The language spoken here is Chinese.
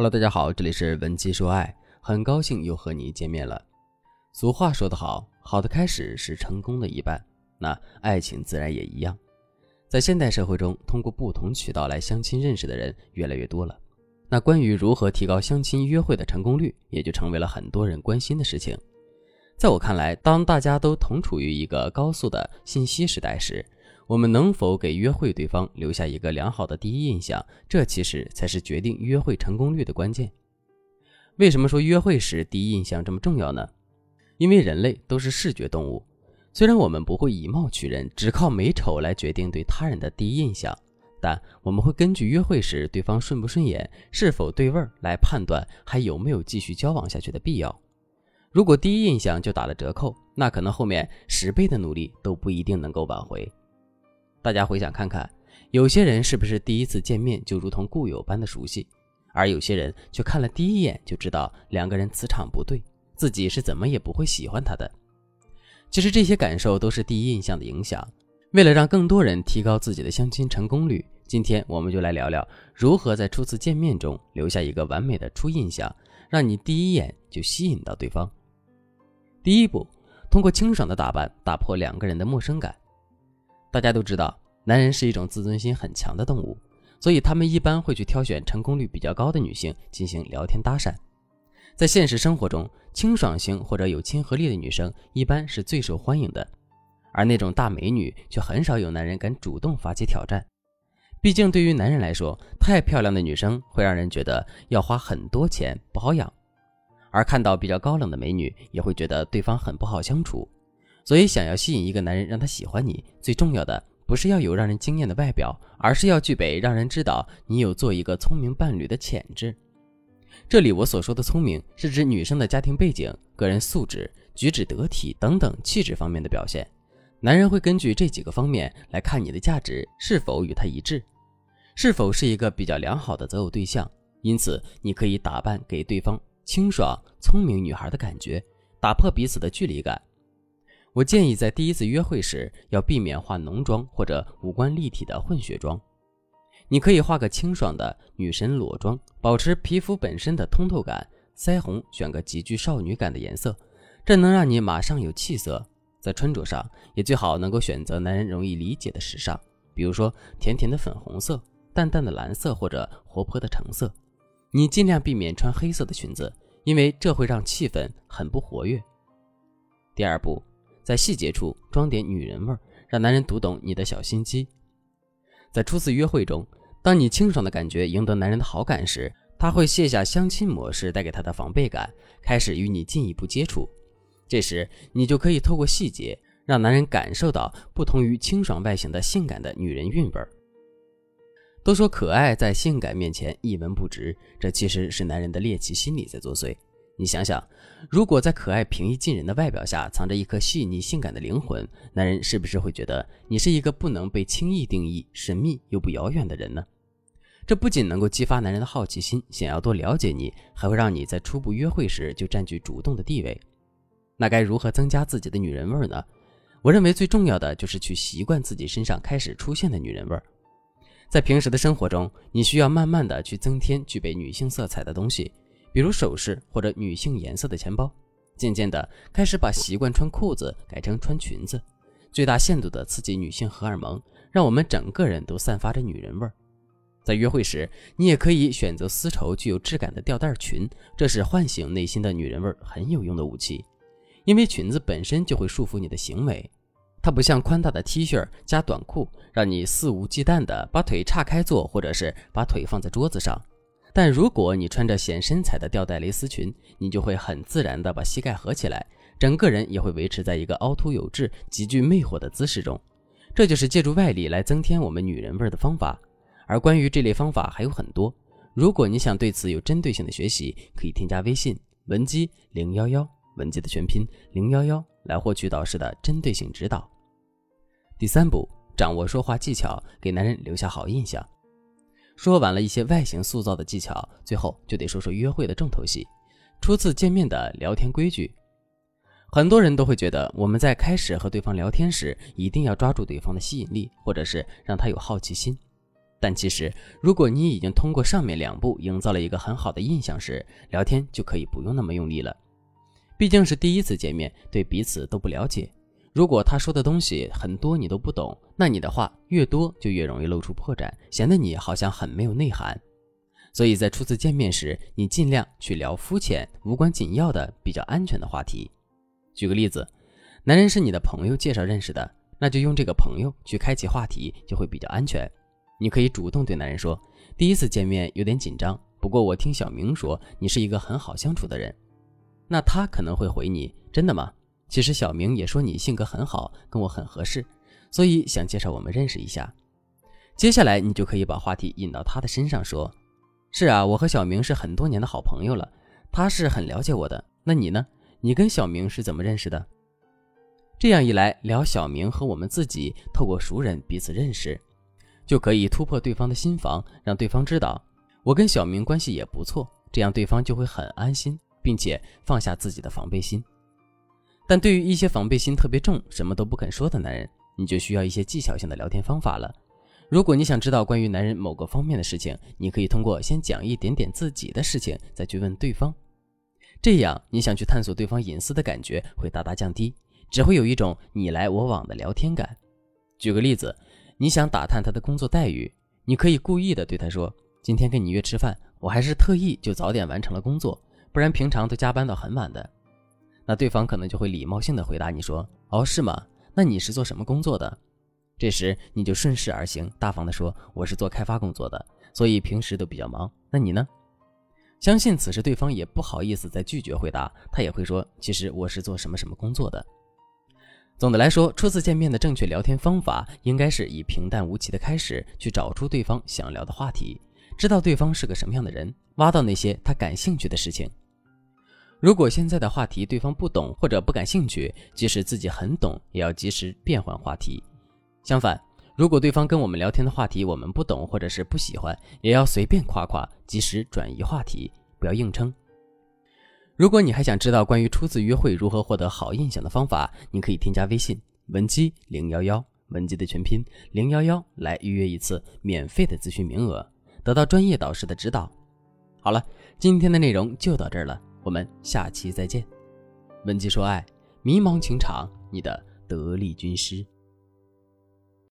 Hello，大家好，这里是文姬说爱，很高兴又和你见面了。俗话说得好，好的开始是成功的一半，那爱情自然也一样。在现代社会中，通过不同渠道来相亲认识的人越来越多了，那关于如何提高相亲约会的成功率，也就成为了很多人关心的事情。在我看来，当大家都同处于一个高速的信息时代时，我们能否给约会对方留下一个良好的第一印象，这其实才是决定约会成功率的关键。为什么说约会时第一印象这么重要呢？因为人类都是视觉动物，虽然我们不会以貌取人，只靠美丑来决定对他人的第一印象，但我们会根据约会时对方顺不顺眼、是否对味儿来判断还有没有继续交往下去的必要。如果第一印象就打了折扣，那可能后面十倍的努力都不一定能够挽回。大家回想看看，有些人是不是第一次见面就如同故友般的熟悉，而有些人却看了第一眼就知道两个人磁场不对，自己是怎么也不会喜欢他的。其实这些感受都是第一印象的影响。为了让更多人提高自己的相亲成功率，今天我们就来聊聊如何在初次见面中留下一个完美的初印象，让你第一眼就吸引到对方。第一步，通过清爽的打扮打破两个人的陌生感。大家都知道，男人是一种自尊心很强的动物，所以他们一般会去挑选成功率比较高的女性进行聊天搭讪。在现实生活中，清爽型或者有亲和力的女生一般是最受欢迎的，而那种大美女却很少有男人敢主动发起挑战。毕竟，对于男人来说，太漂亮的女生会让人觉得要花很多钱不好养。而看到比较高冷的美女，也会觉得对方很不好相处。所以，想要吸引一个男人让他喜欢你，最重要的不是要有让人惊艳的外表，而是要具备让人知道你有做一个聪明伴侣的潜质。这里我所说的聪明，是指女生的家庭背景、个人素质、举止得体等等气质方面的表现。男人会根据这几个方面来看你的价值是否与他一致，是否是一个比较良好的择偶对象。因此，你可以打扮给对方。清爽、聪明女孩的感觉，打破彼此的距离感。我建议在第一次约会时要避免化浓妆或者五官立体的混血妆。你可以画个清爽的女神裸妆，保持皮肤本身的通透感。腮红选个极具少女感的颜色，这能让你马上有气色。在穿着上也最好能够选择男人容易理解的时尚，比如说甜甜的粉红色、淡淡的蓝色或者活泼的橙色。你尽量避免穿黑色的裙子，因为这会让气氛很不活跃。第二步，在细节处装点女人味儿，让男人读懂你的小心机。在初次约会中，当你清爽的感觉赢得男人的好感时，他会卸下相亲模式带给他的防备感，开始与你进一步接触。这时，你就可以透过细节，让男人感受到不同于清爽外形的性感的女人韵味儿。都说可爱在性感面前一文不值，这其实是男人的猎奇心理在作祟。你想想，如果在可爱平易近人的外表下藏着一颗细腻性感的灵魂，男人是不是会觉得你是一个不能被轻易定义、神秘又不遥远的人呢？这不仅能够激发男人的好奇心，想要多了解你，还会让你在初步约会时就占据主动的地位。那该如何增加自己的女人味呢？我认为最重要的就是去习惯自己身上开始出现的女人味。在平时的生活中，你需要慢慢的去增添具备女性色彩的东西，比如首饰或者女性颜色的钱包。渐渐的，开始把习惯穿裤子改成穿裙子，最大限度的刺激女性荷尔蒙，让我们整个人都散发着女人味儿。在约会时，你也可以选择丝绸具有质感的吊带裙，这是唤醒内心的女人味儿很有用的武器，因为裙子本身就会束缚你的行为。它不像宽大的 T 恤加短裤，让你肆无忌惮地把腿岔开坐，或者是把腿放在桌子上。但如果你穿着显身材的吊带蕾丝裙，你就会很自然地把膝盖合起来，整个人也会维持在一个凹凸有致、极具魅惑的姿势中。这就是借助外力来增添我们女人味的方法。而关于这类方法还有很多，如果你想对此有针对性的学习，可以添加微信文姬零幺幺，文姬的全拼零幺幺。来获取导师的针对性指导。第三步，掌握说话技巧，给男人留下好印象。说完了一些外形塑造的技巧，最后就得说说约会的重头戏——初次见面的聊天规矩。很多人都会觉得，我们在开始和对方聊天时，一定要抓住对方的吸引力，或者是让他有好奇心。但其实，如果你已经通过上面两步营造了一个很好的印象时，聊天就可以不用那么用力了。毕竟是第一次见面，对彼此都不了解。如果他说的东西很多你都不懂，那你的话越多就越容易露出破绽，显得你好像很没有内涵。所以在初次见面时，你尽量去聊肤浅、无关紧要的、比较安全的话题。举个例子，男人是你的朋友介绍认识的，那就用这个朋友去开启话题，就会比较安全。你可以主动对男人说：“第一次见面有点紧张，不过我听小明说你是一个很好相处的人。”那他可能会回你：“真的吗？其实小明也说你性格很好，跟我很合适，所以想介绍我们认识一下。”接下来你就可以把话题引到他的身上，说：“是啊，我和小明是很多年的好朋友了，他是很了解我的。那你呢？你跟小明是怎么认识的？”这样一来，聊小明和我们自己，透过熟人彼此认识。就可以突破对方的心防，让对方知道我跟小明关系也不错，这样对方就会很安心，并且放下自己的防备心。但对于一些防备心特别重、什么都不肯说的男人，你就需要一些技巧性的聊天方法了。如果你想知道关于男人某个方面的事情，你可以通过先讲一点点自己的事情，再去问对方，这样你想去探索对方隐私的感觉会大大降低，只会有一种你来我往的聊天感。举个例子。你想打探他的工作待遇，你可以故意的对他说：“今天跟你约吃饭，我还是特意就早点完成了工作，不然平常都加班到很晚的。”那对方可能就会礼貌性的回答你说：“哦，是吗？那你是做什么工作的？”这时你就顺势而行，大方的说：“我是做开发工作的，所以平时都比较忙。那你呢？”相信此时对方也不好意思再拒绝回答，他也会说：“其实我是做什么什么工作的。”总的来说，初次见面的正确聊天方法应该是以平淡无奇的开始，去找出对方想聊的话题，知道对方是个什么样的人，挖到那些他感兴趣的事情。如果现在的话题对方不懂或者不感兴趣，即使自己很懂，也要及时变换话题。相反，如果对方跟我们聊天的话题我们不懂或者是不喜欢，也要随便夸夸，及时转移话题，不要硬撑。如果你还想知道关于初次约会如何获得好印象的方法，你可以添加微信文姬零幺幺，文姬的全拼零幺幺，来预约一次免费的咨询名额，得到专业导师的指导。好了，今天的内容就到这儿了，我们下期再见。文姬说爱，迷茫情场，你的得力军师。